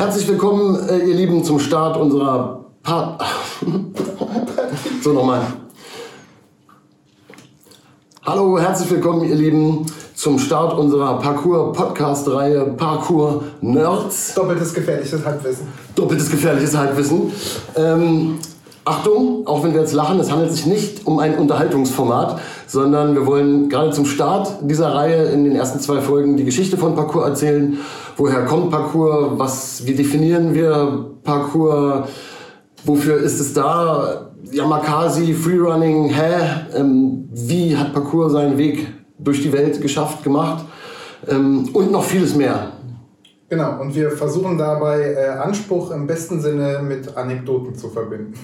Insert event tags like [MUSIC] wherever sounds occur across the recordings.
Herzlich willkommen, äh, ihr Lieben, zum Start unserer Part. [LAUGHS] so nochmal. Hallo, herzlich willkommen, ihr Lieben, zum Start unserer Parkour-Podcast-Reihe Parkour Nerds. Doppeltes gefährliches Halbwissen. Doppeltes gefährliches Halbwissen. Ähm, Achtung, auch wenn wir jetzt lachen, es handelt sich nicht um ein Unterhaltungsformat, sondern wir wollen gerade zum Start dieser Reihe in den ersten zwei Folgen die Geschichte von Parkour erzählen. Woher kommt Parkour? Was, wie definieren wir Parkour? Wofür ist es da? Yamakasi, Freerunning, hä? Ähm, wie hat Parkour seinen Weg durch die Welt geschafft, gemacht? Ähm, und noch vieles mehr. Genau, und wir versuchen dabei äh, Anspruch im besten Sinne mit Anekdoten zu verbinden.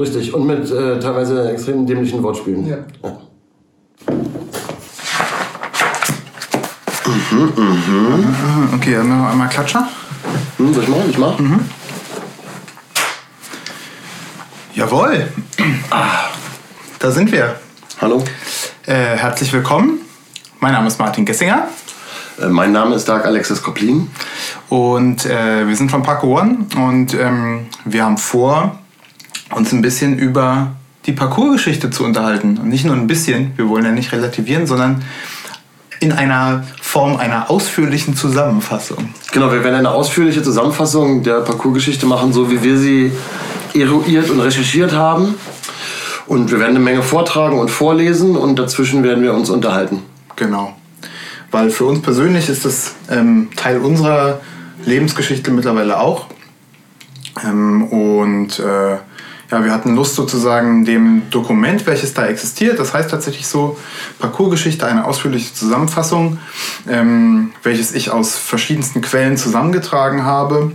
Richtig, und mit äh, teilweise extrem dämlichen Wortspielen. Ja. ja. Mhm, Okay, dann machen wir einmal Klatscher. Hm, soll ich machen? Ich mach? Jawohl. Ah, da sind wir. Hallo, Äh, herzlich willkommen. Mein Name ist Martin Gessinger äh, mein Name ist Dark Alexis Koplin. und äh, wir sind von Parkour One und ähm, wir haben vor, uns ein bisschen über die Parkour-Geschichte zu unterhalten. Und nicht nur ein bisschen, wir wollen ja nicht relativieren, sondern in einer Form einer ausführlichen Zusammenfassung. Genau, wir werden eine ausführliche Zusammenfassung der Parcours-Geschichte machen, so wie wir sie eruiert und recherchiert haben. Und wir werden eine Menge vortragen und vorlesen und dazwischen werden wir uns unterhalten. Genau. Weil für uns persönlich ist das ähm, Teil unserer Lebensgeschichte mittlerweile auch. Ähm, und äh, ja, wir hatten Lust sozusagen dem Dokument, welches da existiert, das heißt tatsächlich so Parcoursgeschichte, eine ausführliche Zusammenfassung, ähm, welches ich aus verschiedensten Quellen zusammengetragen habe,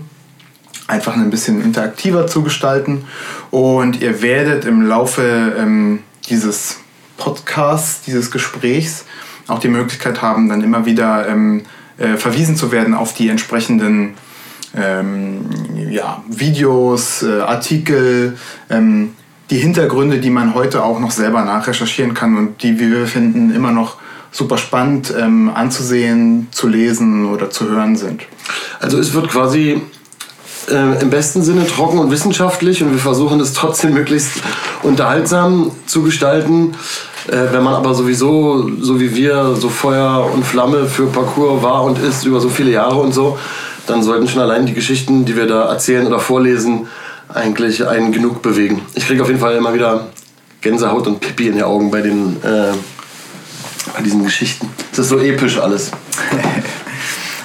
einfach ein bisschen interaktiver zu gestalten. Und ihr werdet im Laufe ähm, dieses Podcasts, dieses Gesprächs auch die Möglichkeit haben, dann immer wieder ähm, äh, verwiesen zu werden auf die entsprechenden ähm, ja, Videos, äh, Artikel, ähm, die Hintergründe, die man heute auch noch selber nachrecherchieren kann und die, wie wir finden, immer noch super spannend ähm, anzusehen, zu lesen oder zu hören sind. Also es wird quasi äh, im besten Sinne trocken und wissenschaftlich und wir versuchen es trotzdem möglichst unterhaltsam zu gestalten. Äh, wenn man aber sowieso, so wie wir, so Feuer und Flamme für Parcours war und ist über so viele Jahre und so, dann sollten schon allein die Geschichten, die wir da erzählen oder vorlesen, eigentlich einen genug bewegen. Ich kriege auf jeden Fall immer wieder Gänsehaut und Pipi in die Augen bei, den, äh, bei diesen Geschichten. Das ist so episch alles. [LAUGHS]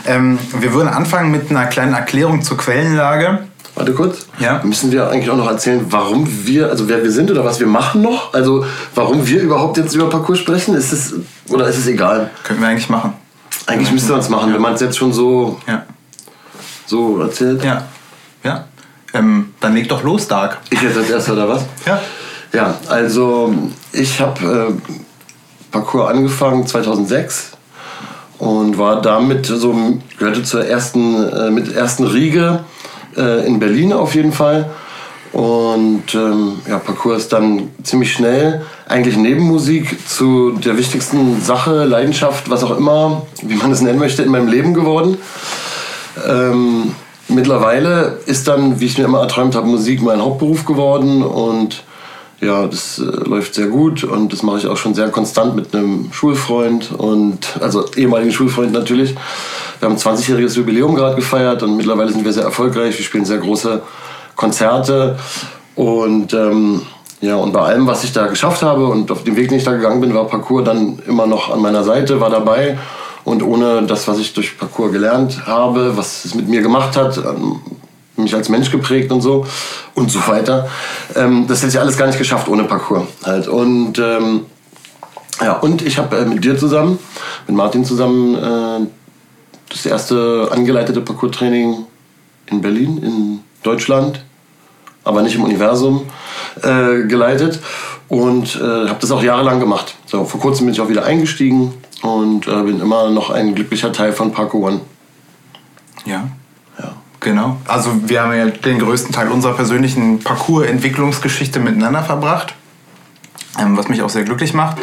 Ähm, wir würden anfangen mit einer kleinen Erklärung zur Quellenlage. Warte kurz. Ja. Müssen wir eigentlich auch noch erzählen, warum wir, also wer wir sind oder was wir machen noch? Also warum wir überhaupt jetzt über Parcours sprechen? Ist es, oder ist es egal? Könnten wir eigentlich machen. Eigentlich müsste man es machen, wenn man es jetzt schon so, Ja. So erzählt. Ja. Ja. Ähm, dann leg doch los, Dark. Ich jetzt als erster oder was? Ja. Ja, also ich habe äh, Parcours angefangen 2006 und war damit so gehörte zur ersten äh, mit ersten Riege äh, in Berlin auf jeden Fall und ähm, ja Parcours ist dann ziemlich schnell eigentlich Nebenmusik zu der wichtigsten Sache Leidenschaft was auch immer wie man es nennen möchte in meinem Leben geworden ähm, mittlerweile ist dann, wie ich mir immer erträumt habe, Musik mein Hauptberuf geworden und ja, das äh, läuft sehr gut und das mache ich auch schon sehr konstant mit einem Schulfreund und also ehemaligen Schulfreund natürlich. Wir haben ein 20-jähriges Jubiläum gerade gefeiert und mittlerweile sind wir sehr erfolgreich. Wir spielen sehr große Konzerte und ähm, ja, und bei allem, was ich da geschafft habe und auf dem Weg, den ich da gegangen bin, war Parcours dann immer noch an meiner Seite, war dabei. Und ohne das, was ich durch Parcours gelernt habe, was es mit mir gemacht hat, ähm, mich als Mensch geprägt und so und so weiter, ähm, das hätte ich alles gar nicht geschafft ohne Parcours halt. Und ähm, ja, und ich habe äh, mit dir zusammen, mit Martin zusammen, äh, das erste angeleitete Parcours-Training in Berlin, in Deutschland, aber nicht im Universum, äh, geleitet und äh, habe das auch jahrelang gemacht. So, vor kurzem bin ich auch wieder eingestiegen und äh, bin immer noch ein glücklicher Teil von Parkour One. Ja. Ja. Genau. Also wir haben ja den größten Teil unserer persönlichen Parcours-Entwicklungsgeschichte miteinander verbracht, ähm, was mich auch sehr glücklich macht.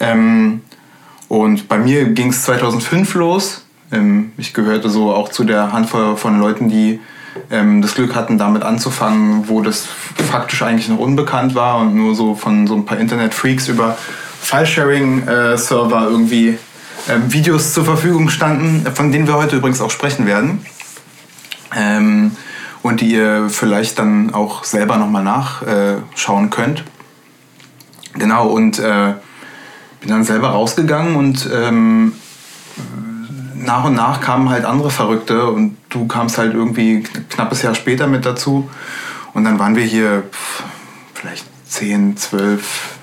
Ähm, und bei mir ging es 2005 los. Ähm, ich gehörte so auch zu der Handvoll von Leuten, die ähm, das Glück hatten, damit anzufangen, wo das faktisch eigentlich noch unbekannt war und nur so von so ein paar Internet-Freaks über File-Sharing-Server äh, irgendwie ähm, Videos zur Verfügung standen, von denen wir heute übrigens auch sprechen werden. Ähm, und die ihr vielleicht dann auch selber nochmal nachschauen könnt. Genau, und äh, bin dann selber rausgegangen und ähm, nach und nach kamen halt andere Verrückte und du kamst halt irgendwie knappes Jahr später mit dazu. Und dann waren wir hier vielleicht 10, 12,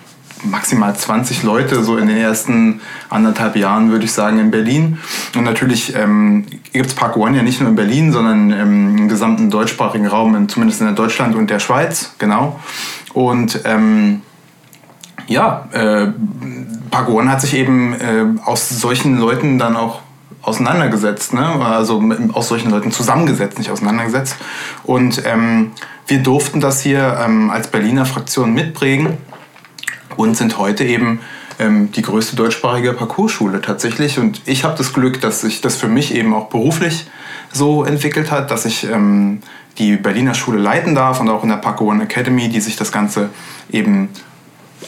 maximal 20 Leute so in den ersten anderthalb Jahren, würde ich sagen, in Berlin. Und natürlich ähm, gibt es Park One ja nicht nur in Berlin, sondern im gesamten deutschsprachigen Raum, zumindest in Deutschland und der Schweiz, genau. Und ähm, ja, äh, Park One hat sich eben äh, aus solchen Leuten dann auch auseinandergesetzt, ne? also aus solchen Leuten zusammengesetzt, nicht auseinandergesetzt. Und ähm, wir durften das hier ähm, als Berliner Fraktion mitprägen und sind heute eben ähm, die größte deutschsprachige Parcourschule tatsächlich. Und ich habe das Glück, dass sich das für mich eben auch beruflich so entwickelt hat, dass ich ähm, die Berliner Schule leiten darf und auch in der Parkour One Academy, die sich das Ganze eben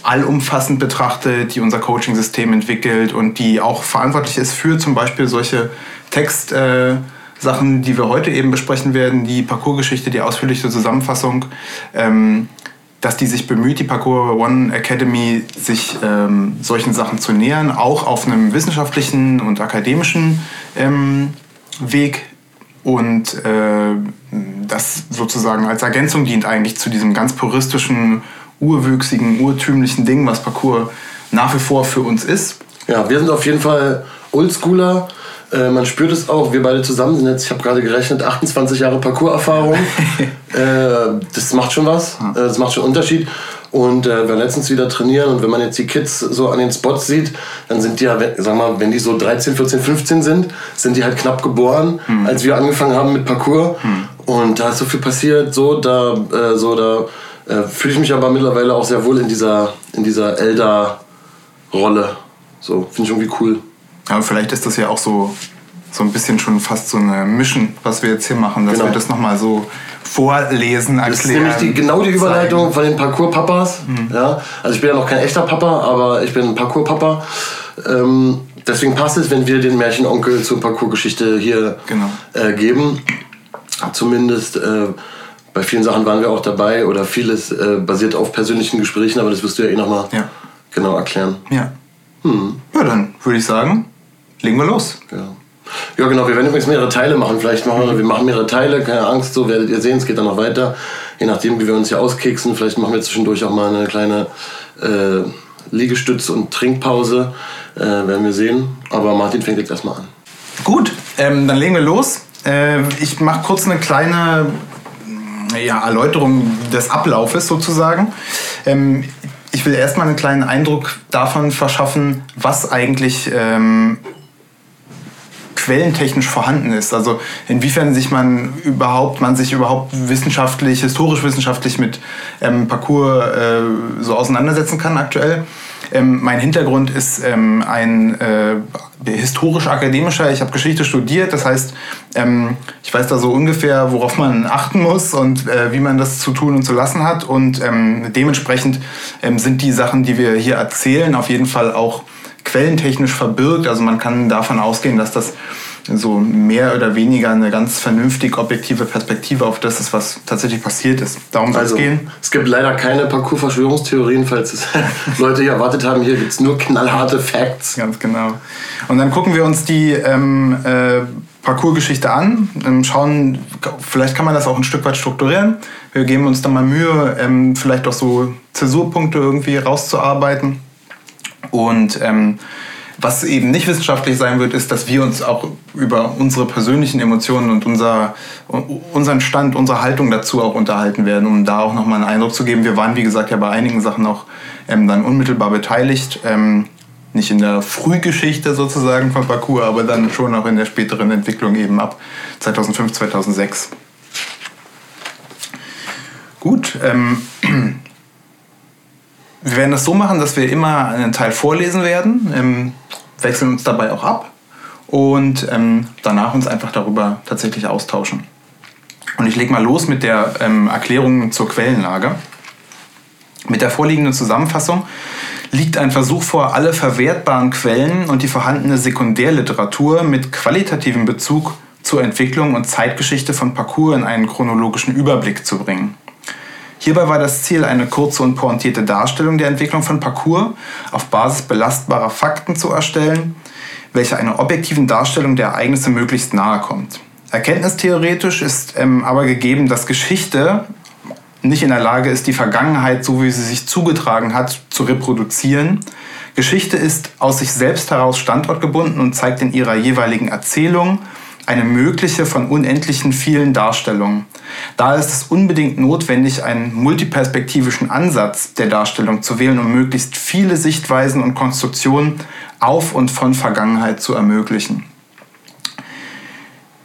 allumfassend betrachtet, die unser Coaching-System entwickelt und die auch verantwortlich ist für zum Beispiel solche Textsachen, äh, die wir heute eben besprechen werden, die Parcoursgeschichte, die ausführliche Zusammenfassung. Ähm, dass die sich bemüht, die Parkour One Academy, sich ähm, solchen Sachen zu nähern, auch auf einem wissenschaftlichen und akademischen ähm, Weg. Und äh, das sozusagen als Ergänzung dient eigentlich zu diesem ganz puristischen, urwüchsigen, urtümlichen Ding, was Parkour nach wie vor für uns ist. Ja, wir sind auf jeden Fall Oldschooler äh, man spürt es auch, wir beide zusammen sind jetzt, ich habe gerade gerechnet, 28 Jahre Parcours-Erfahrung. [LAUGHS] äh, das macht schon was, äh, das macht schon Unterschied. Und äh, wir letztens wieder trainieren und wenn man jetzt die Kids so an den Spots sieht, dann sind die ja, sag mal, wenn die so 13, 14, 15 sind, sind die halt knapp geboren, hm. als wir angefangen haben mit Parcours. Hm. Und da ist so viel passiert, so da, äh, so da äh, fühle ich mich aber mittlerweile auch sehr wohl in dieser, in dieser Elder-Rolle. So, finde ich irgendwie cool. Aber vielleicht ist das ja auch so, so ein bisschen schon fast so eine Mission, was wir jetzt hier machen, dass genau. wir das nochmal so vorlesen, erklären. Das ist nämlich die, genau die Überleitung von den Parcours-Papas. Mhm. Ja? Also ich bin ja noch kein echter Papa, aber ich bin ein Parcours-Papa. Ähm, deswegen passt es, wenn wir den Märchenonkel zur Parcours-Geschichte hier genau. äh, geben. Zumindest äh, bei vielen Sachen waren wir auch dabei oder vieles äh, basiert auf persönlichen Gesprächen, aber das wirst du ja eh nochmal ja. genau erklären. Ja. Hm. Ja, dann würde ich sagen, legen wir los. Ja. Ja, genau. Wir werden übrigens mehrere Teile machen. Vielleicht machen wir, wir machen mehrere Teile. Keine Angst, so werdet ihr sehen. Es geht dann noch weiter. Je nachdem, wie wir uns hier auskeksen. Vielleicht machen wir zwischendurch auch mal eine kleine äh, Liegestütz- und Trinkpause. Äh, werden wir sehen. Aber Martin fängt jetzt erstmal an. Gut, ähm, dann legen wir los. Äh, ich mache kurz eine kleine ja, Erläuterung des Ablaufes sozusagen. Ähm, ich will erstmal einen kleinen Eindruck davon verschaffen, was eigentlich ähm, quellentechnisch vorhanden ist. Also inwiefern sich man überhaupt, man sich überhaupt wissenschaftlich, historisch wissenschaftlich mit ähm, Parcours äh, so auseinandersetzen kann aktuell. Ähm, mein Hintergrund ist ähm, ein äh, historisch-akademischer. Ich habe Geschichte studiert, das heißt, ähm, ich weiß da so ungefähr, worauf man achten muss und äh, wie man das zu tun und zu lassen hat. Und ähm, dementsprechend ähm, sind die Sachen, die wir hier erzählen, auf jeden Fall auch quellentechnisch verbirgt. Also man kann davon ausgehen, dass das so mehr oder weniger eine ganz vernünftig objektive Perspektive auf das ist, was tatsächlich passiert ist. Darum soll also, es gehen. Es gibt leider keine Parcours-Verschwörungstheorien, falls es [LAUGHS] Leute hier erwartet haben. Hier gibt es nur knallharte Facts. Ganz genau. Und dann gucken wir uns die ähm, äh, Parcours-Geschichte an, ähm, schauen, vielleicht kann man das auch ein Stück weit strukturieren. Wir geben uns dann mal Mühe, ähm, vielleicht auch so Zäsurpunkte irgendwie rauszuarbeiten. Und ähm, was eben nicht wissenschaftlich sein wird, ist, dass wir uns auch über unsere persönlichen Emotionen und unser, unseren Stand, unsere Haltung dazu auch unterhalten werden, um da auch nochmal einen Eindruck zu geben. Wir waren, wie gesagt, ja bei einigen Sachen auch ähm, dann unmittelbar beteiligt. Ähm, nicht in der Frühgeschichte sozusagen von Parcours, aber dann schon auch in der späteren Entwicklung eben ab 2005, 2006. Gut, ähm, [CLEARS THROAT] wir werden das so machen, dass wir immer einen Teil vorlesen werden, ähm, wechseln uns dabei auch ab und ähm, danach uns einfach darüber tatsächlich austauschen. Und ich lege mal los mit der ähm, Erklärung zur Quellenlage. Mit der vorliegenden Zusammenfassung liegt ein Versuch vor, alle verwertbaren Quellen und die vorhandene Sekundärliteratur mit qualitativem Bezug zur Entwicklung und Zeitgeschichte von Parcours in einen chronologischen Überblick zu bringen. Hierbei war das Ziel, eine kurze und pointierte Darstellung der Entwicklung von Parcours auf Basis belastbarer Fakten zu erstellen, welche einer objektiven Darstellung der Ereignisse möglichst nahe kommt. Erkenntnistheoretisch ist ähm, aber gegeben, dass Geschichte nicht in der Lage ist, die Vergangenheit, so wie sie sich zugetragen hat, zu reproduzieren. Geschichte ist aus sich selbst heraus standortgebunden und zeigt in ihrer jeweiligen Erzählung eine mögliche von unendlichen vielen Darstellungen. Da ist es unbedingt notwendig, einen multiperspektivischen Ansatz der Darstellung zu wählen, um möglichst viele Sichtweisen und Konstruktionen auf und von Vergangenheit zu ermöglichen.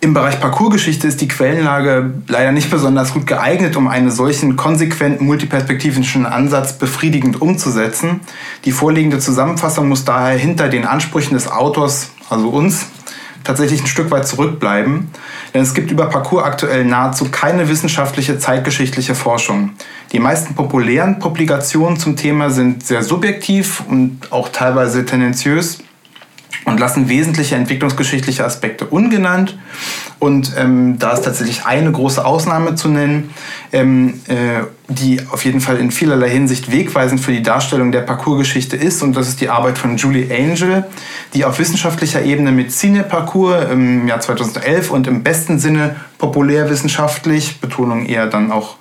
Im Bereich Parcoursgeschichte ist die Quellenlage leider nicht besonders gut geeignet, um einen solchen konsequenten multiperspektivischen Ansatz befriedigend umzusetzen. Die vorliegende Zusammenfassung muss daher hinter den Ansprüchen des Autors, also uns, tatsächlich ein Stück weit zurückbleiben, denn es gibt über Parcours aktuell nahezu keine wissenschaftliche zeitgeschichtliche Forschung. Die meisten populären Publikationen zum Thema sind sehr subjektiv und auch teilweise tendenziös und lassen wesentliche entwicklungsgeschichtliche Aspekte ungenannt. Und ähm, da ist tatsächlich eine große Ausnahme zu nennen, ähm, äh, die auf jeden Fall in vielerlei Hinsicht wegweisend für die Darstellung der Parcoursgeschichte ist. Und das ist die Arbeit von Julie Angel, die auf wissenschaftlicher Ebene mit Cine-Parcours im Jahr 2011 und im besten Sinne populärwissenschaftlich, Betonung eher dann auch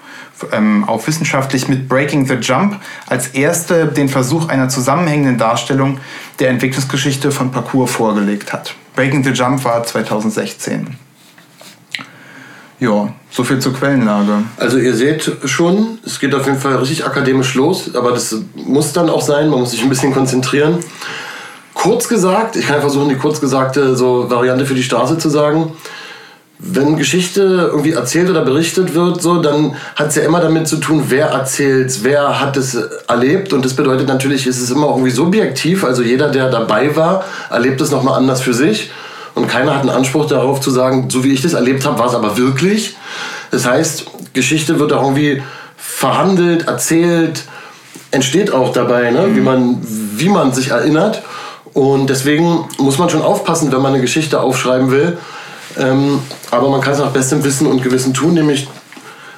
ähm, auch wissenschaftlich mit Breaking the Jump als erste den Versuch einer zusammenhängenden Darstellung der Entwicklungsgeschichte von Parcours vorgelegt hat. Breaking the Jump war 2016. Ja, so viel zur Quellenlage. Also ihr seht schon, es geht auf jeden Fall richtig akademisch los, aber das muss dann auch sein, man muss sich ein bisschen konzentrieren. Kurz gesagt, ich kann versuchen, die kurz gesagte so Variante für die Straße zu sagen wenn Geschichte irgendwie erzählt oder berichtet wird, so, dann hat es ja immer damit zu tun, wer erzählt, wer hat es erlebt. Und das bedeutet natürlich, ist es immer irgendwie subjektiv. Also jeder, der dabei war, erlebt es nochmal anders für sich. Und keiner hat einen Anspruch darauf zu sagen, so wie ich das erlebt habe, war es aber wirklich. Das heißt, Geschichte wird auch irgendwie verhandelt, erzählt, entsteht auch dabei, ne? wie, man, wie man sich erinnert. Und deswegen muss man schon aufpassen, wenn man eine Geschichte aufschreiben will, ähm, aber man kann es nach bestem Wissen und Gewissen tun, nämlich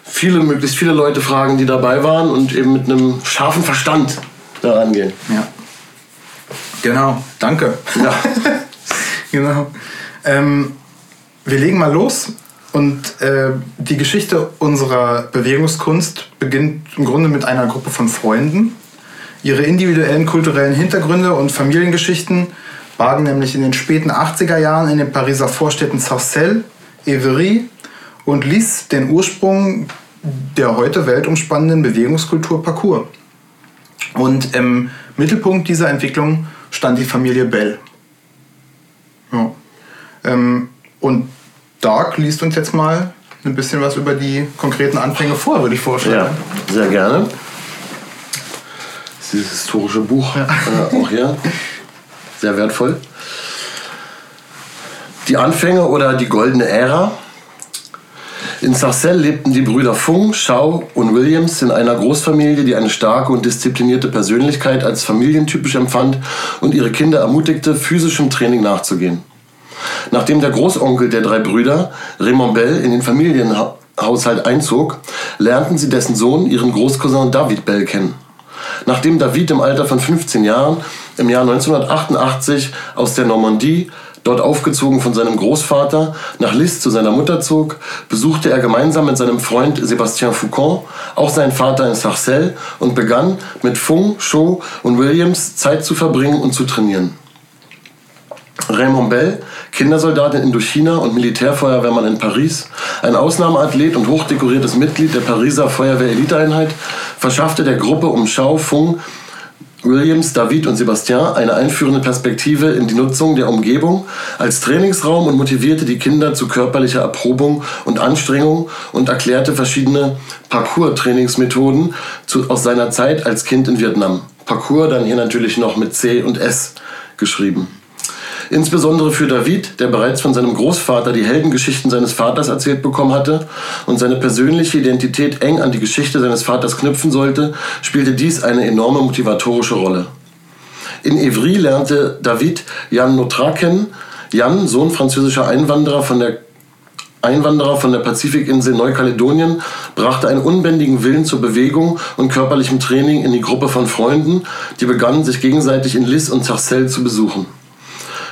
viele, möglichst viele Leute fragen, die dabei waren und eben mit einem scharfen Verstand daran gehen. Ja. Genau, danke. Ja. [LAUGHS] genau. Ähm, wir legen mal los. Und äh, die Geschichte unserer Bewegungskunst beginnt im Grunde mit einer Gruppe von Freunden. Ihre individuellen kulturellen Hintergründe und Familiengeschichten bargen nämlich in den späten 80er Jahren in den Pariser Vorstädten Sarcelles, Évry und Lys den Ursprung der heute weltumspannenden Bewegungskultur Parcours. Und im Mittelpunkt dieser Entwicklung stand die Familie Bell. Ja. Ähm, und Dark liest uns jetzt mal ein bisschen was über die konkreten Anfänge vor, würde ich vorstellen. Ja, sehr gerne. Das ist dieses historische Buch ja. äh, auch hier. [LAUGHS] sehr wertvoll. Die Anfänge oder die goldene Ära. In Sarcelles lebten die Brüder Fung, Shaw und Williams in einer Großfamilie, die eine starke und disziplinierte Persönlichkeit als familientypisch empfand und ihre Kinder ermutigte, physischem Training nachzugehen. Nachdem der Großonkel der drei Brüder, Raymond Bell, in den Familienhaushalt einzog, lernten sie dessen Sohn, ihren Großcousin David Bell, kennen. Nachdem David im Alter von 15 Jahren im Jahr 1988 aus der Normandie, dort aufgezogen von seinem Großvater, nach Lis zu seiner Mutter zog, besuchte er gemeinsam mit seinem Freund Sébastien Foucault auch seinen Vater in Sarcelles und begann mit Fung, Shaw und Williams Zeit zu verbringen und zu trainieren. Raymond Bell, Kindersoldat in Indochina und Militärfeuerwehrmann in Paris, ein Ausnahmeathlet und hochdekoriertes Mitglied der Pariser Feuerwehr-Eliteeinheit, verschaffte der Gruppe um Shao Fung, Williams, David und Sebastian eine einführende Perspektive in die Nutzung der Umgebung als Trainingsraum und motivierte die Kinder zu körperlicher Erprobung und Anstrengung und erklärte verschiedene Parcours-Trainingsmethoden aus seiner Zeit als Kind in Vietnam. Parcours dann hier natürlich noch mit C und S geschrieben. Insbesondere für David, der bereits von seinem Großvater die Heldengeschichten seines Vaters erzählt bekommen hatte und seine persönliche Identität eng an die Geschichte seines Vaters knüpfen sollte, spielte dies eine enorme motivatorische Rolle. In Evry lernte David Jan Notra kennen. Jan, Sohn französischer Einwanderer von der Einwanderer von der Pazifikinsel Neukaledonien, brachte einen unbändigen Willen zur Bewegung und körperlichem Training in die Gruppe von Freunden, die begannen, sich gegenseitig in Lis und Sarcelles zu besuchen.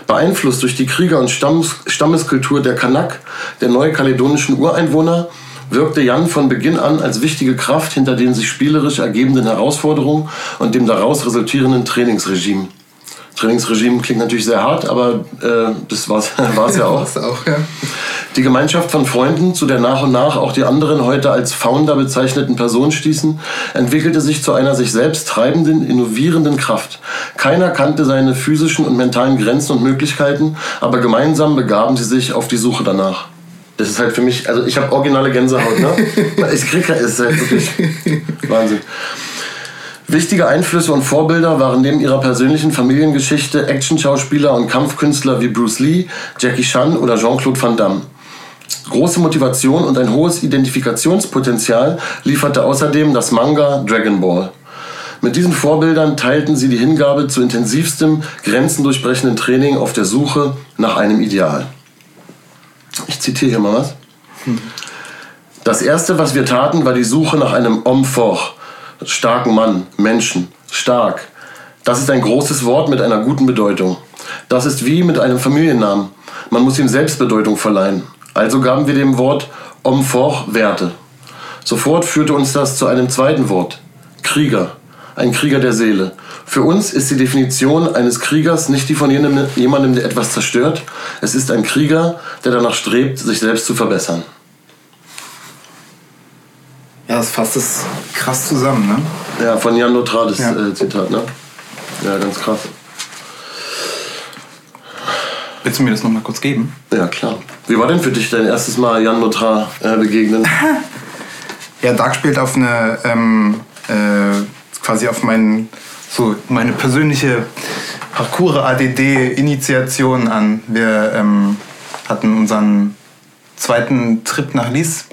Beeinflusst durch die Krieger- und Stammes Stammeskultur der Kanak, der neukaledonischen Ureinwohner, wirkte Jan von Beginn an als wichtige Kraft hinter den sich spielerisch ergebenden Herausforderungen und dem daraus resultierenden Trainingsregime. Trainingsregime klingt natürlich sehr hart, aber äh, das war es [LAUGHS] ja auch. auch ja. Die Gemeinschaft von Freunden, zu der nach und nach auch die anderen heute als Founder bezeichneten Personen stießen, entwickelte sich zu einer sich selbst treibenden, innovierenden Kraft. Keiner kannte seine physischen und mentalen Grenzen und Möglichkeiten, aber gemeinsam begaben sie sich auf die Suche danach. Das ist halt für mich, also ich habe originale Gänsehaut, ne? [LAUGHS] ich krieg halt, ist halt wirklich Wahnsinn. Wichtige Einflüsse und Vorbilder waren neben ihrer persönlichen Familiengeschichte Actionschauspieler und Kampfkünstler wie Bruce Lee, Jackie Chan oder Jean-Claude Van Damme. Große Motivation und ein hohes Identifikationspotenzial lieferte außerdem das Manga Dragon Ball. Mit diesen Vorbildern teilten sie die Hingabe zu intensivstem, grenzendurchbrechenden Training auf der Suche nach einem Ideal. Ich zitiere hier mal was. Das erste, was wir taten, war die Suche nach einem Homme fort, starken Mann, Menschen, stark. Das ist ein großes Wort mit einer guten Bedeutung. Das ist wie mit einem Familiennamen. Man muss ihm Selbstbedeutung verleihen. Also gaben wir dem Wort Homme fort Werte. Sofort führte uns das zu einem zweiten Wort. Krieger. Ein Krieger der Seele. Für uns ist die Definition eines Kriegers nicht die von jemandem, der etwas zerstört. Es ist ein Krieger, der danach strebt, sich selbst zu verbessern. Ja, das fasst es krass zusammen, ne? Ja, von Jan Lothar das ja. äh, Zitat, ne? Ja, ganz krass. Willst du mir das nochmal kurz geben? Ja, klar. Wie war denn für dich dein erstes Mal Jan Lothar äh, begegnen? [LAUGHS] ja, Dark spielt auf eine, ähm, äh, quasi auf mein, so meine persönliche Parcours-ADD-Initiation an. Wir ähm, hatten unseren zweiten Trip nach Lies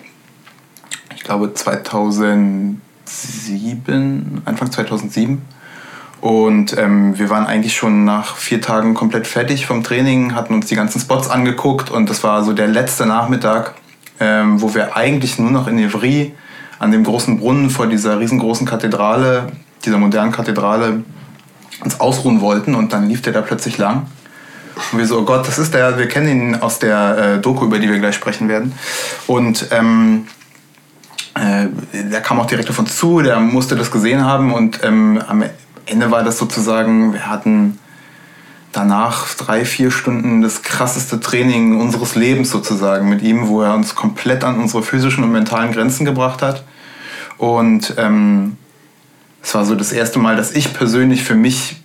ich glaube 2007, Anfang 2007. Und ähm, wir waren eigentlich schon nach vier Tagen komplett fertig vom Training, hatten uns die ganzen Spots angeguckt und das war so der letzte Nachmittag, ähm, wo wir eigentlich nur noch in Evry an dem großen Brunnen vor dieser riesengroßen Kathedrale, dieser modernen Kathedrale, uns ausruhen wollten und dann lief der da plötzlich lang. Und wir so, oh Gott, das ist der, wir kennen ihn aus der äh, Doku, über die wir gleich sprechen werden. Und ähm, äh, der kam auch direkt auf uns zu, der musste das gesehen haben und ähm, Ende war das sozusagen, wir hatten danach drei, vier Stunden das krasseste Training unseres Lebens sozusagen mit ihm, wo er uns komplett an unsere physischen und mentalen Grenzen gebracht hat. Und ähm, es war so das erste Mal, dass ich persönlich für mich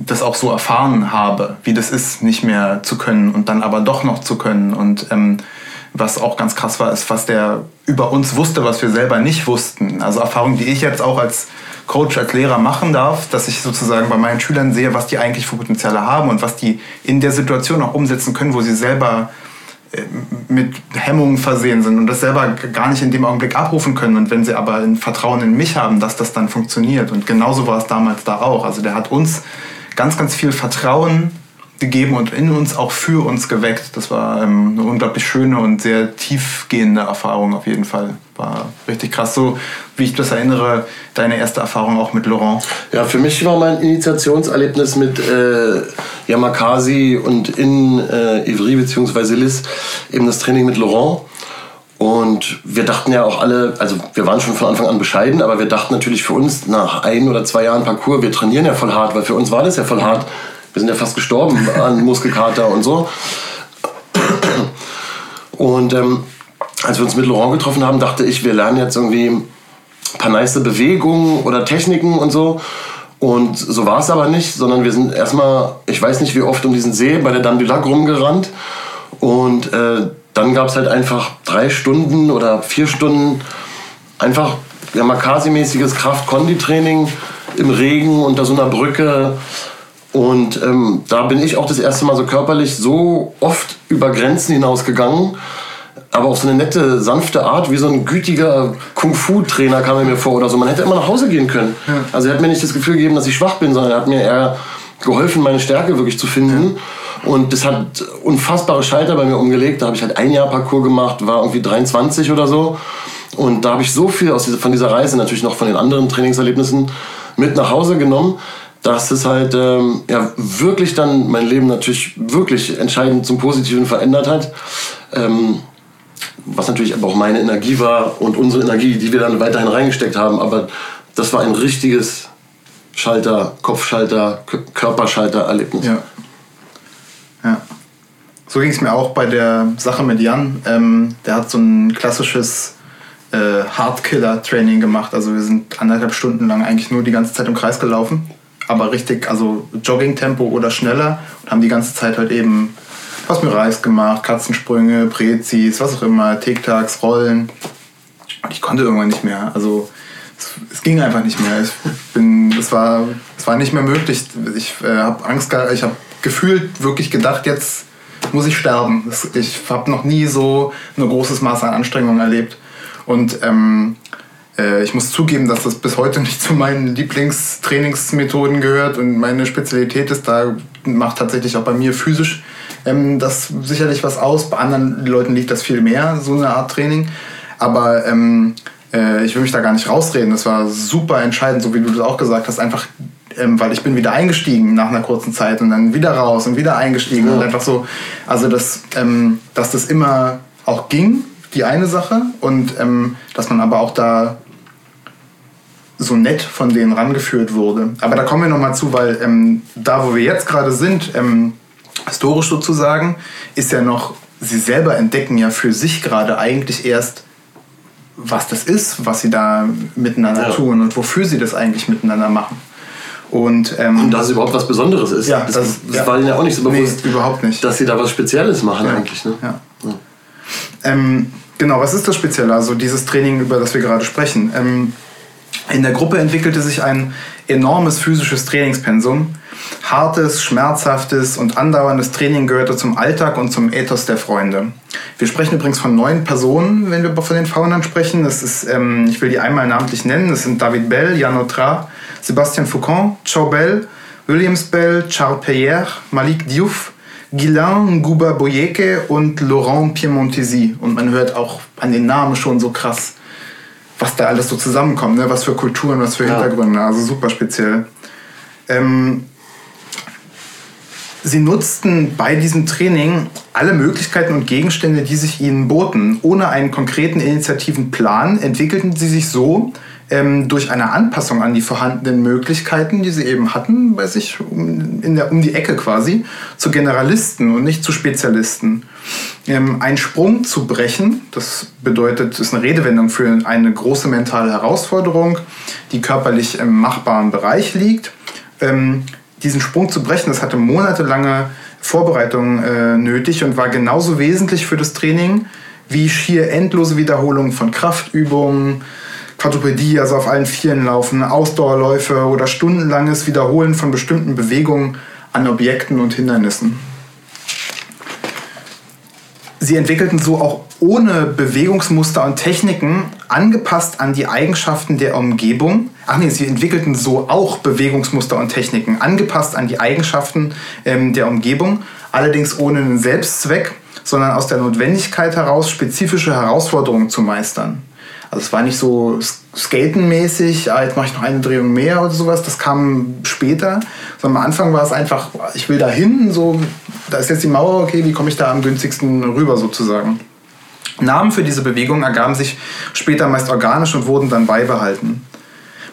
das auch so erfahren habe, wie das ist, nicht mehr zu können und dann aber doch noch zu können. Und ähm, was auch ganz krass war, ist, was der über uns wusste, was wir selber nicht wussten. Also Erfahrungen, die ich jetzt auch als Coach, als Lehrer machen darf, dass ich sozusagen bei meinen Schülern sehe, was die eigentlich für Potenziale haben und was die in der Situation auch umsetzen können, wo sie selber äh, mit Hemmungen versehen sind und das selber gar nicht in dem Augenblick abrufen können. Und wenn sie aber ein Vertrauen in mich haben, dass das dann funktioniert. Und genauso war es damals da auch. Also der hat uns ganz, ganz viel Vertrauen gegeben und in uns auch für uns geweckt. Das war ähm, eine unglaublich schöne und sehr tiefgehende Erfahrung auf jeden Fall. War richtig krass. So wie ich das erinnere, deine erste Erfahrung auch mit Laurent. Ja, für mich war mein Initiationserlebnis mit äh, Yamakasi und in äh, Ivry bzw. Lis eben das Training mit Laurent. Und wir dachten ja auch alle, also wir waren schon von Anfang an bescheiden, aber wir dachten natürlich für uns nach ein oder zwei Jahren Parcours, wir trainieren ja voll hart, weil für uns war das ja voll hart wir sind ja fast gestorben an [LAUGHS] Muskelkater und so. Und ähm, als wir uns mit Laurent getroffen haben, dachte ich, wir lernen jetzt irgendwie ein paar nice Bewegungen oder Techniken und so. Und so war es aber nicht, sondern wir sind erstmal, ich weiß nicht wie oft, um diesen See bei der Dame du Lac rumgerannt. Und äh, dann gab es halt einfach drei Stunden oder vier Stunden einfach ja, Makasi-mäßiges Kraft-Kondi-Training im Regen unter so einer Brücke Und ähm, da bin ich auch das erste Mal so körperlich so oft über Grenzen hinausgegangen, aber auf so eine nette, sanfte Art, wie so ein gütiger Kung-Fu-Trainer kam er mir vor oder so. Man hätte immer nach Hause gehen können. Ja. Also er hat mir nicht das Gefühl gegeben, dass ich schwach bin, sondern er hat mir eher geholfen, meine Stärke wirklich zu finden. Ja. Und das hat unfassbare Schalter bei mir umgelegt. Da habe ich halt ein Jahr Parcours gemacht, war irgendwie 23 oder so. Und da habe ich so viel aus dieser, von dieser Reise, natürlich noch von den anderen Trainingserlebnissen, mit nach Hause genommen, dass es halt ähm, ja, wirklich dann mein Leben natürlich wirklich entscheidend zum Positiven verändert hat. Ähm, was natürlich aber auch meine Energie war und unsere Energie, die wir dann weiterhin reingesteckt haben. Aber das war ein richtiges Schalter, Kopfschalter, Körperschalter-Erlebnis. Ja. ja. So ging es mir auch bei der Sache mit Jan. Ähm, der hat so ein klassisches äh, Hardkiller-Training gemacht. Also wir sind anderthalb Stunden lang eigentlich nur die ganze Zeit im Kreis gelaufen. Aber richtig, also Jogging-Tempo oder schneller und haben die ganze Zeit halt eben was mit Reis gemacht, Katzensprünge, Prezis, was auch immer, Tic-Tacs, Rollen. Und ich konnte irgendwann nicht mehr. Also es, es ging einfach nicht mehr. Ich bin, es, war, es war nicht mehr möglich. Ich äh, habe Angst ich habe gefühlt wirklich gedacht, jetzt muss ich sterben. Ich habe noch nie so ein großes Maß an Anstrengung erlebt. Und ähm, äh, ich muss zugeben, dass das bis heute [LAUGHS] nicht zu meinen Lieblingstrainingsmethoden gehört und meine Spezialität ist, da macht tatsächlich auch bei mir physisch ähm, das sicherlich was aus. Bei anderen Leuten liegt das viel mehr, so eine Art Training. Aber ähm, äh, ich will mich da gar nicht rausreden. Das war super entscheidend, so wie du das auch gesagt hast. Einfach, ähm, weil ich bin wieder eingestiegen nach einer kurzen Zeit und dann wieder raus und wieder eingestiegen. Ja. Und einfach so, also das, ähm, dass das immer auch ging, die eine Sache. Und ähm, dass man aber auch da so nett von denen rangeführt wurde. Aber da kommen wir nochmal zu, weil ähm, da, wo wir jetzt gerade sind, ähm, historisch sozusagen, ist ja noch, sie selber entdecken ja für sich gerade eigentlich erst, was das ist, was sie da miteinander ja. tun und wofür sie das eigentlich miteinander machen. Und, ähm, und dass es überhaupt was Besonderes ist. Ja, das, das, das ja. war ihnen ja auch nicht so bewusst. Nee, überhaupt nicht. Dass sie da was Spezielles machen ja. eigentlich. Ne? Ja. Ähm, genau, was ist das Spezielle? Also dieses Training, über das wir gerade sprechen. Ähm, in der Gruppe entwickelte sich ein enormes physisches Trainingspensum. Hartes, schmerzhaftes und andauerndes Training gehörte zum Alltag und zum Ethos der Freunde. Wir sprechen übrigens von neun Personen, wenn wir von den Faunern sprechen. Das ist, ähm, ich will die einmal namentlich nennen. Das sind David Bell, Jan Otra, Sebastian Foucault, Chow Bell, Williams Bell, Charles Peyer, Malik Diouf, Guilain Nguba Boyeke und Laurent Piemontesi. Und man hört auch an den Namen schon so krass was da alles so zusammenkommt, ne? was für Kulturen, was für Hintergründe, also super speziell. Ähm, sie nutzten bei diesem Training alle Möglichkeiten und Gegenstände, die sich ihnen boten. Ohne einen konkreten Initiativenplan entwickelten sie sich so, ähm, durch eine Anpassung an die vorhandenen Möglichkeiten, die sie eben hatten, bei sich um, in der, um die Ecke quasi, zu Generalisten und nicht zu Spezialisten. Ähm, einen Sprung zu brechen, das bedeutet, ist eine Redewendung für eine große mentale Herausforderung, die körperlich im machbaren Bereich liegt. Ähm, diesen Sprung zu brechen, das hatte monatelange Vorbereitung äh, nötig und war genauso wesentlich für das Training wie schier endlose Wiederholungen von Kraftübungen, Quadrupedie, also auf allen Vieren laufen, Ausdauerläufe oder stundenlanges Wiederholen von bestimmten Bewegungen an Objekten und Hindernissen. Sie entwickelten so auch ohne Bewegungsmuster und Techniken, angepasst an die Eigenschaften der Umgebung. Ach nee, sie entwickelten so auch Bewegungsmuster und Techniken, angepasst an die Eigenschaften ähm, der Umgebung, allerdings ohne einen Selbstzweck, sondern aus der Notwendigkeit heraus, spezifische Herausforderungen zu meistern. Also es war nicht so skatenmäßig, ah, jetzt mache ich noch eine Drehung mehr oder sowas, das kam später. Sondern am Anfang war es einfach, ich will da hin, so, da ist jetzt die Mauer, okay, wie komme ich da am günstigsten rüber sozusagen. Namen für diese Bewegung ergaben sich später meist organisch und wurden dann beibehalten.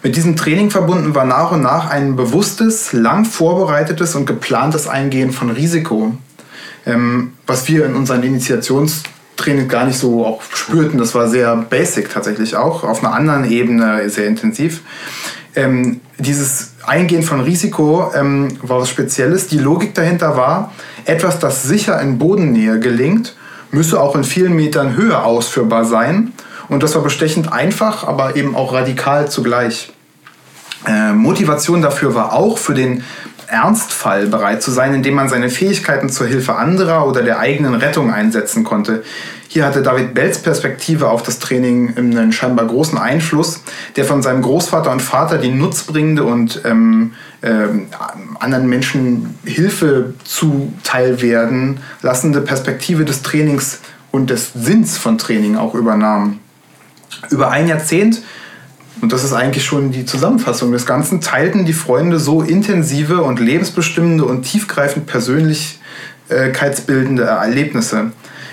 Mit diesem Training verbunden war nach und nach ein bewusstes, lang vorbereitetes und geplantes Eingehen von Risiko, ähm, was wir in unseren Initiations Training gar nicht so auch spürten. Das war sehr basic tatsächlich auch, auf einer anderen Ebene sehr intensiv. Ähm, dieses Eingehen von Risiko ähm, war was Spezielles. Die Logik dahinter war, etwas, das sicher in Bodennähe gelingt, müsse auch in vielen Metern Höhe ausführbar sein. Und das war bestechend einfach, aber eben auch radikal zugleich. Äh, Motivation dafür war auch für den Ernstfall bereit zu sein, indem man seine Fähigkeiten zur Hilfe anderer oder der eigenen Rettung einsetzen konnte. Hier hatte David Bells Perspektive auf das Training einen scheinbar großen Einfluss, der von seinem Großvater und Vater die nutzbringende und ähm, ähm, anderen Menschen Hilfe zuteil werden lassende Perspektive des Trainings und des Sinns von Training auch übernahm. Über ein Jahrzehnt und das ist eigentlich schon die Zusammenfassung des Ganzen, teilten die Freunde so intensive und lebensbestimmende und tiefgreifend persönlichkeitsbildende Erlebnisse.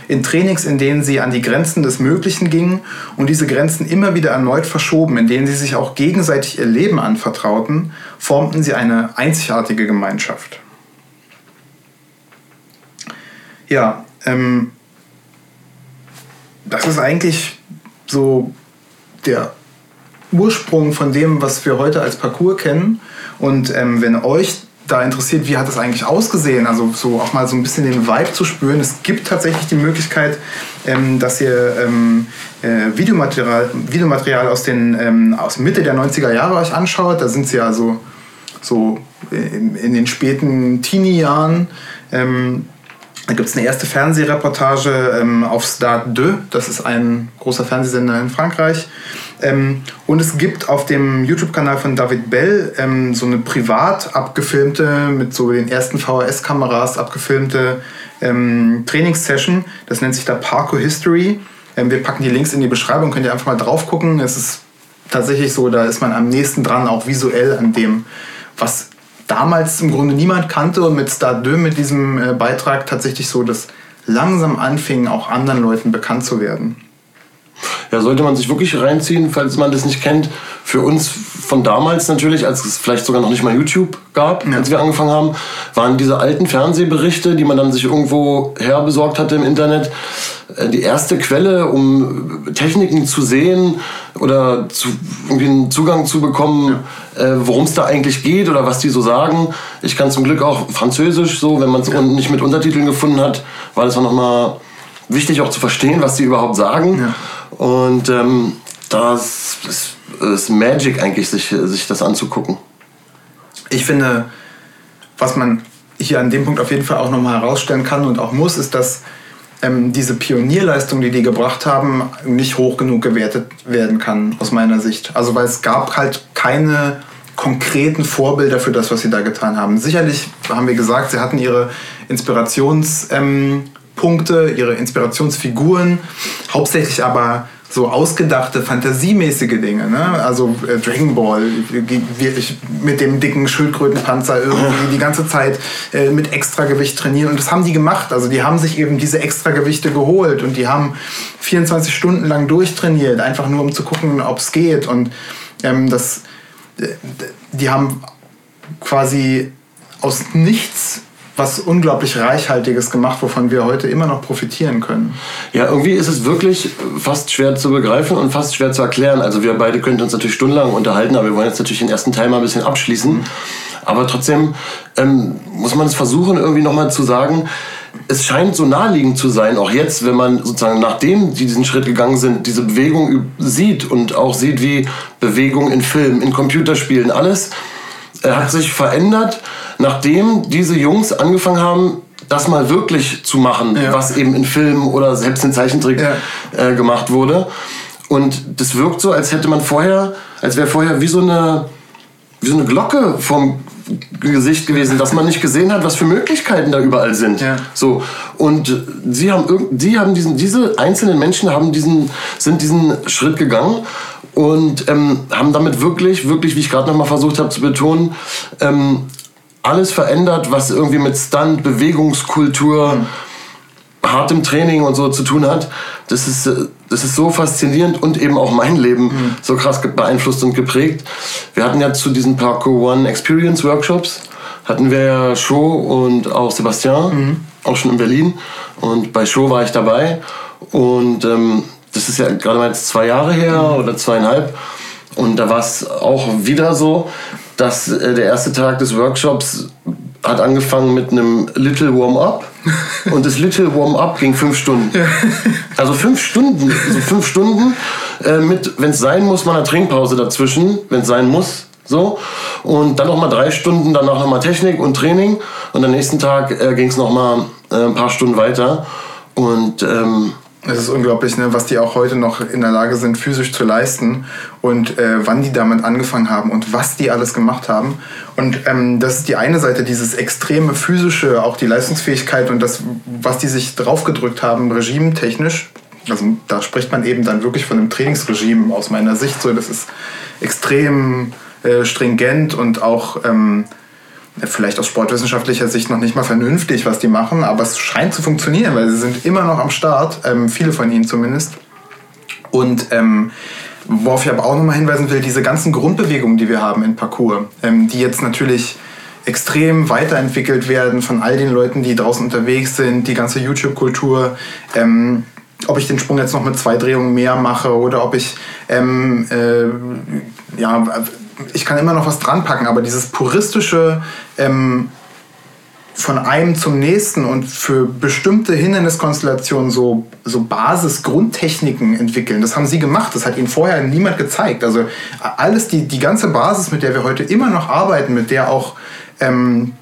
In Trainings, in denen sie an die Grenzen des Möglichen gingen und diese Grenzen immer wieder erneut verschoben, in denen sie sich auch gegenseitig ihr Leben anvertrauten, formten sie eine einzigartige Gemeinschaft. Ja, ähm, das ist eigentlich so der Ursprung von dem, was wir heute als Parcours kennen. Und ähm, wenn euch da interessiert, wie hat das eigentlich ausgesehen, also so auch mal so ein bisschen den Vibe zu spüren. Es gibt tatsächlich die Möglichkeit, ähm, dass ihr ähm, äh, Videomaterial, Videomaterial aus den ähm, aus Mitte der 90er Jahre euch anschaut. Da sind sie also so in, in den späten Teenie-Jahren. Ähm, da gibt es eine erste Fernsehreportage ähm, auf Stade 2, das ist ein großer Fernsehsender in Frankreich. Ähm, und es gibt auf dem YouTube-Kanal von David Bell ähm, so eine privat abgefilmte, mit so den ersten VHS-Kameras abgefilmte ähm, Trainingssession. Das nennt sich da Parkour History. Ähm, wir packen die Links in die Beschreibung, könnt ihr einfach mal drauf gucken. Es ist tatsächlich so, da ist man am nächsten dran, auch visuell an dem, was damals im Grunde niemand kannte und mit Star 2 mit diesem äh, Beitrag tatsächlich so, dass langsam anfing, auch anderen Leuten bekannt zu werden. Ja, sollte man sich wirklich reinziehen, falls man das nicht kennt. Für uns von damals natürlich, als es vielleicht sogar noch nicht mal YouTube gab, ja. als wir angefangen haben, waren diese alten Fernsehberichte, die man dann sich irgendwo herbesorgt hatte im Internet, äh, die erste Quelle, um Techniken zu sehen oder zu, irgendwie einen Zugang zu bekommen, ja. äh, worum es da eigentlich geht oder was die so sagen. Ich kann zum Glück auch Französisch so, wenn man es ja. nicht mit Untertiteln gefunden hat, war das auch nochmal wichtig auch zu verstehen, was die überhaupt sagen. Ja. Und ähm, das ist, ist Magic eigentlich, sich, sich das anzugucken. Ich finde, was man hier an dem Punkt auf jeden Fall auch nochmal herausstellen kann und auch muss, ist, dass ähm, diese Pionierleistung, die die gebracht haben, nicht hoch genug gewertet werden kann, aus meiner Sicht. Also weil es gab halt keine konkreten Vorbilder für das, was sie da getan haben. Sicherlich haben wir gesagt, sie hatten ihre Inspirations... Ähm, Punkte, ihre Inspirationsfiguren, hauptsächlich aber so ausgedachte, fantasiemäßige Dinge. Ne? Also äh, Dragon Ball, wirklich mit dem dicken Schildkrötenpanzer irgendwie die ganze Zeit äh, mit Extragewicht trainieren. Und das haben die gemacht. Also die haben sich eben diese Extragewichte geholt und die haben 24 Stunden lang durchtrainiert, einfach nur um zu gucken, ob es geht. Und ähm, das, äh, die haben quasi aus nichts was unglaublich Reichhaltiges gemacht, wovon wir heute immer noch profitieren können. Ja, irgendwie ist es wirklich fast schwer zu begreifen und fast schwer zu erklären. Also wir beide könnten uns natürlich stundenlang unterhalten, aber wir wollen jetzt natürlich den ersten Teil mal ein bisschen abschließen. Aber trotzdem ähm, muss man es versuchen, irgendwie nochmal zu sagen, es scheint so naheliegend zu sein, auch jetzt, wenn man sozusagen nachdem die diesen Schritt gegangen sind, diese Bewegung sieht und auch sieht, wie Bewegung in Filmen, in Computerspielen, alles hat sich verändert nachdem diese Jungs angefangen haben, das mal wirklich zu machen, ja. was eben in Filmen oder selbst in Zeichentrick ja. äh, gemacht wurde. Und das wirkt so, als hätte man vorher, als wäre vorher wie so eine, wie so eine Glocke vom Gesicht gewesen, dass man nicht gesehen hat, was für Möglichkeiten da überall sind. Ja. So und sie haben sie haben diesen diese einzelnen Menschen haben diesen sind diesen Schritt gegangen und ähm, haben damit wirklich wirklich, wie ich gerade noch mal versucht habe zu betonen, ähm, alles verändert, was irgendwie mit Stunt, Bewegungskultur, mhm. hartem Training und so zu tun hat. Das ist, äh, das ist so faszinierend und eben auch mein Leben mhm. so krass beeinflusst und geprägt. Wir hatten ja zu diesen Parkour One Experience Workshops, hatten wir ja Show und auch Sebastian, mhm. auch schon in Berlin. Und bei Show war ich dabei. Und ähm, das ist ja gerade mal jetzt zwei Jahre her oder zweieinhalb. Und da war es auch wieder so, dass äh, der erste Tag des Workshops hat angefangen mit einem Little Warm-up [LAUGHS] und das Little Warm-up ging fünf Stunden. Also fünf Stunden, also fünf Stunden äh, mit, wenn es sein muss, mal eine Trinkpause dazwischen, wenn es sein muss, So. Und dann nochmal drei Stunden, danach nochmal Technik und Training. Und am nächsten Tag äh, ging es nochmal äh, ein paar Stunden weiter. Und ähm, es ist unglaublich, ne, was die auch heute noch in der Lage sind, physisch zu leisten und äh, wann die damit angefangen haben und was die alles gemacht haben. Und ähm, das ist die eine Seite, dieses extreme physische, auch die Leistungsfähigkeit und das, was die sich draufgedrückt haben, regimetechnisch. Also da spricht man eben dann wirklich von einem Trainingsregime aus meiner Sicht. So, das ist extrem äh, stringent und auch ähm, vielleicht aus sportwissenschaftlicher Sicht noch nicht mal vernünftig, was die machen, aber es scheint zu funktionieren, weil sie sind immer noch am Start, ähm, viele von ihnen zumindest. Und ähm, worauf ich aber auch nochmal hinweisen will, diese ganzen Grundbewegungen, die wir haben in Parcours, ähm, die jetzt natürlich extrem weiterentwickelt werden von all den Leuten, die draußen unterwegs sind, die ganze YouTube-Kultur. Ähm, ob ich den Sprung jetzt noch mit zwei Drehungen mehr mache oder ob ich ähm, äh, ja, ich kann immer noch was dran packen, aber dieses puristische ähm, von einem zum nächsten und für bestimmte Hinderniskonstellationen so, so Basis-Grundtechniken entwickeln. Das haben sie gemacht. Das hat ihnen vorher niemand gezeigt. Also alles, die, die ganze Basis, mit der wir heute immer noch arbeiten, mit der auch, ähm,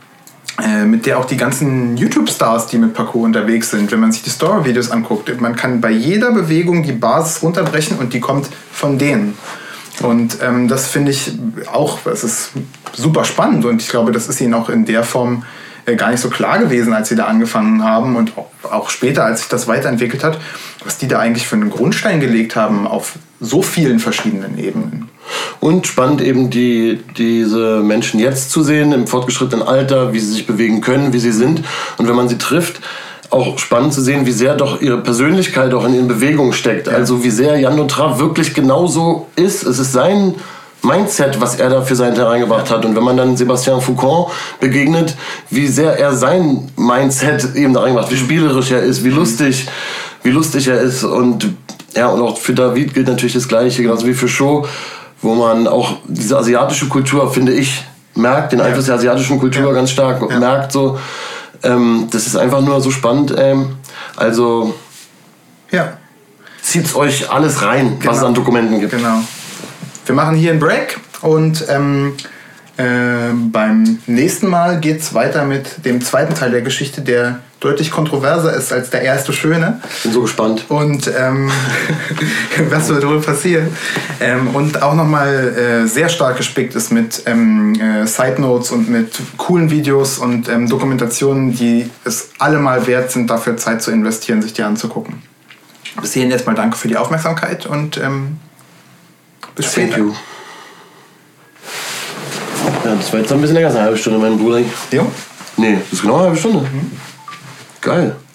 äh, mit der auch die ganzen YouTube-Stars, die mit Parkour unterwegs sind, wenn man sich die Story-Videos anguckt, man kann bei jeder Bewegung die Basis runterbrechen und die kommt von denen. Und ähm, das finde ich auch, das ist super spannend und ich glaube, das ist ihnen auch in der Form äh, gar nicht so klar gewesen, als sie da angefangen haben und auch später, als sich das weiterentwickelt hat, was die da eigentlich für einen Grundstein gelegt haben auf so vielen verschiedenen Ebenen. Und spannend eben die, diese Menschen jetzt zu sehen, im fortgeschrittenen Alter, wie sie sich bewegen können, wie sie sind. Und wenn man sie trifft, auch spannend zu sehen, wie sehr doch ihre Persönlichkeit auch in ihren Bewegungen steckt. Ja. Also wie sehr Jan Notra wirklich genauso ist. Es ist sein Mindset, was er da für sein Terrain gebracht hat. Und wenn man dann Sebastian Foucault begegnet, wie sehr er sein Mindset eben da reingebracht, wie spielerisch er ist, wie lustig, wie lustig er ist. Und ja, und auch für David gilt natürlich das Gleiche, genauso wie für Show, wo man auch diese asiatische Kultur, finde ich, merkt, den Einfluss der asiatischen Kultur ja. ganz stark ja. merkt so ähm, das ist einfach nur so spannend. Ähm, also ja. zieht euch alles rein, genau. was es an Dokumenten gibt. Genau. Wir machen hier einen Break und ähm, äh, beim nächsten Mal geht es weiter mit dem zweiten Teil der Geschichte, der deutlich kontroverser ist als der erste Schöne. Bin so gespannt. Und ähm, [LAUGHS] was wird wohl passieren? Ähm, und auch nochmal äh, sehr stark gespickt ist mit ähm, äh, Side Notes und mit coolen Videos und ähm, Dokumentationen, die es allemal wert sind, dafür Zeit zu investieren, sich die anzugucken. Bis hierhin erstmal danke für die Aufmerksamkeit und ähm, bis Thank später. You. Ja, das war jetzt ein bisschen länger als eine halbe Stunde, mein Bruder. Jo? Nee, das ist genau eine halbe Stunde. Mhm. Geil.